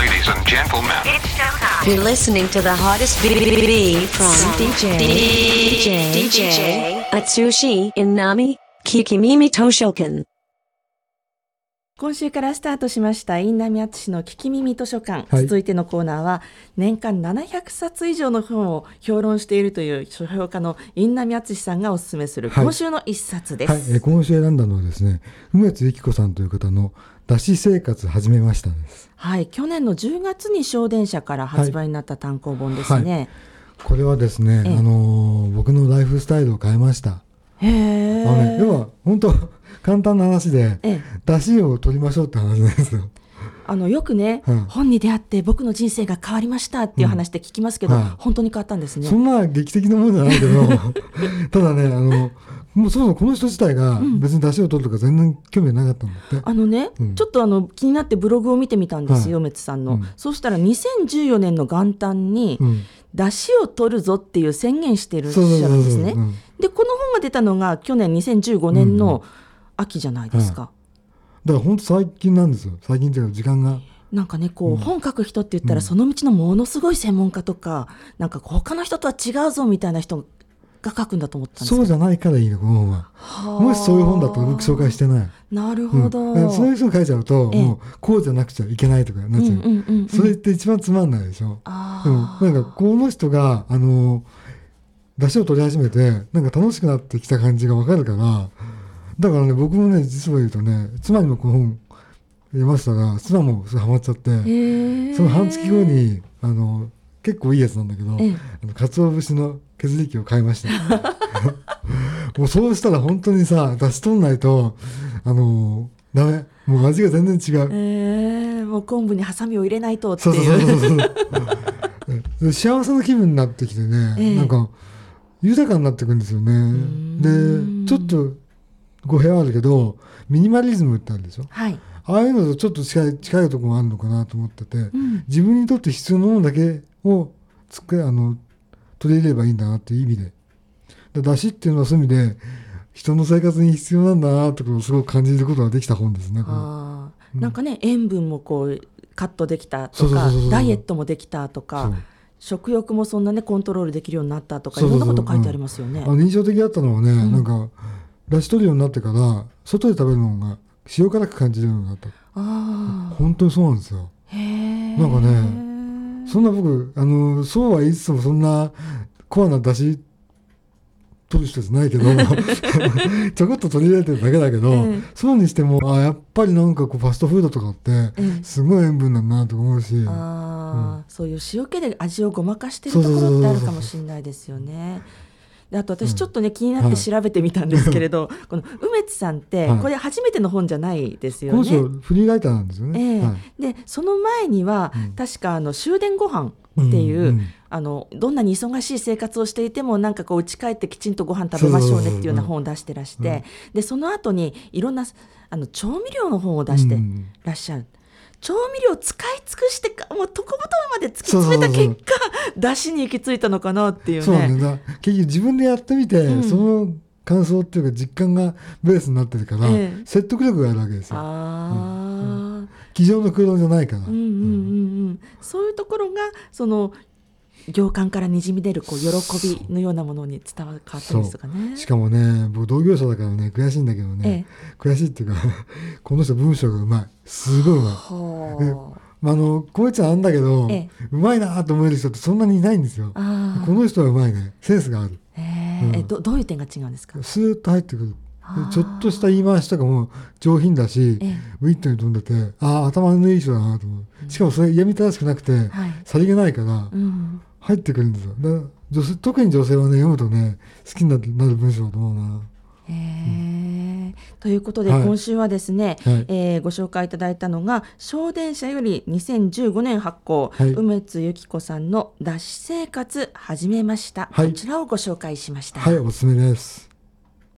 ladies and gentlemen. You're listening to the hottest BBB from DJ DJ DJ Atsushi Inami Kikimimi Toshokan. 今週からスタートしましたインナミアツシの聞き耳図書館、はい続いてのコーナーは年間700冊以上の本を評論しているという書評家のインナミアツシさんがお勧めするはい今週の一冊です。はい、えー今週選んだのはですね、梅津由紀子さんという方の出し生活始めましたです。はい、去年の10月に小電車から発売になった単行本ですね。これはですね、ええあのー僕のライフスタイルを変えました。へえ。あのね、要は本当簡単な話で、ええ。出汁を取りましょうって話なんですよ。あのよくね、うん。本に出会って僕の人生が変わりましたっていう話って聞きますけど、はい。本当に変わったんですね。そ。んな劇的なものじゃないけど、ただね、あの、もうそもそもこの人自体が別に出汁を取るとか全然興味なかったんだって。あのね、うん。ちょっとあの気になってブログを見てみたんですよ、はい。梅津さんの、うん。そうしたら2014年の元旦に、うん。出汁を取るぞっていう宣言しているそうそうしゃるんですね。うん。でこの本が出たのが去年2015年の秋じゃないですか。だから本当最近なんですよ。最近っていうか時間が。なんかねこう、うん本書く人って言ったら、うんその道のものすごい専門家とかなんか他の人とは違うぞみたいな人が書くんだと思ったんですそうじゃないからいいの、この本は。はもしそういう本だったら僕紹介してない。なるうんほど、えそういう人が書いちゃうと、ええもうこうじゃなくちゃいけないとかなっちゃう。うんうんうんうんそれって一番つまんないでしょ。あでもーなんかこの人があの出汁を取り始めてなんか楽しくなってきた感じがわかるからだからね僕もね実を言うとね妻にもこの本読ませたら妻もそれハマっちゃってへー。その半月後にあの結構いいやつなんだけど、ええ。あの鰹節の削り器を買いました。もうそうしたら本当にさ出し取んないとあのダメ。もう味が全然違う、えー、もう昆布にハサミを入れないとってそうそういうそうそう。で幸せな気分になってきてね、ええ。なんか豊かになっていくんですよね。ん。でちょっと語弊はあるけどミニマリズムってあるでしょ？はい、ああいうのとちょっと近い近いところもあるのかなと思ってて、うん。自分にとって必要なものだけをつくあの取り入れればいいんだなっていう意味で。で出汁っていうのはそういう意味で人の生活に必要なんだなってことをすごく感じることができた本ですねあー。なんかね塩分もこうカットできたとかダイエットもできたとそかう。食欲もそんなねコントロールできるようになったとかいろんなこと書いてありますよね。あ。の印象的だったのはね、ん。なんか出汁取るようになってから外で食べるのが塩辛く感じるようになった。あ本当にそうなんですよ。なんかねそんな僕あのそうは言いつつもそんなコアな出汁取る人じゃないけど ちょこっと取り入れてるだけだけど、ええ。そうにしてもあやっぱりなんかこうファストフードとかってええ。すごい塩分だなと思うし、ああ、そういう塩気で味をごまかしてるところってあるかもしれないですよね。であと私ちょっとね、気になって調べてみたんですけれど、この梅津さんって、はい。これ初めての本じゃないですよこのね。人フリーライターなんですよえね。でその前には、うん。確かあの終電ご飯っていう、うんうん。あのどんなに忙しい生活をしていてもなんかこう家帰ってきちんとご飯食べましょうねっていうような本を出してらして、でその後にいろんなあの調味料の本を出してうん。らっしゃる。調味料使い尽くしてかもうとことんまで突き詰めた結果出汁に行き着いたのかなっていうそうね。結局自分でやってみて、うん。その感想っていうか実感がベースになってるから、ええ。説得力があるわけですよ。ああ、机上の空論じゃないから、うんうんうん。うん、そういうところがその行間からにじみ出るこう喜びのようなものに伝わったんですかね。しかもね僕同業者だからね悔しいんだけどね、悔しいっていうか この人文章がうまい。すごいうまい。はまあ、あのこいつはあんだけど、ええ。うまいなと思える人ってそんなにいないんですよ。この人はうまいね。センスがある。えうん。えどどういう点が違うんですか？スーッと入ってくる。ちょっとした言い回しとかも上品だし、ええ。ウィットに飛んでてああ頭のいい人だなと思う。しかもそれ嫌味正しくなくて、はい。さりげないからうん、入ってくるんですよ。だ女性特に女性はね読むとね好きになる文章だと思うな。へえということで、はい。今週はですね、はい。えーご紹介いただいたのが小電車より2015年発行、はい。梅津由紀子さんの脱脂生活始めました、はい。こちらをご紹介しました。はいおすすめです